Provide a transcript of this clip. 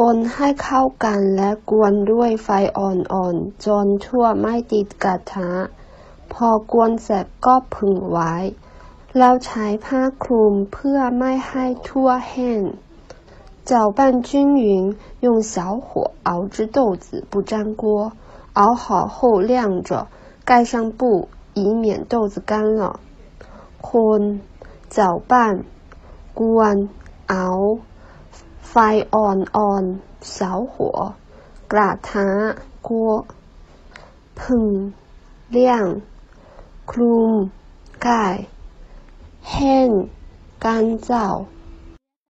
คนให้เข้ากันและกวนด้วยไฟอ่อนๆ จนทั่วไม่ติดกระทะ พอกวนเสร็จก็ผึ่งไว้ แล้วใช้ผ้าคลุมเพื่อไม่ให้ทั่วแห้ง搅拌均匀，用小火熬至豆子不粘锅。熬好后晾着，盖上布，以免豆子干了。คน搅拌กวน熬 ไฟอ่อนอ่อนเสาหัว กระทะกัวพึ่งเลี่ยง คลุม กายแห้ง干燥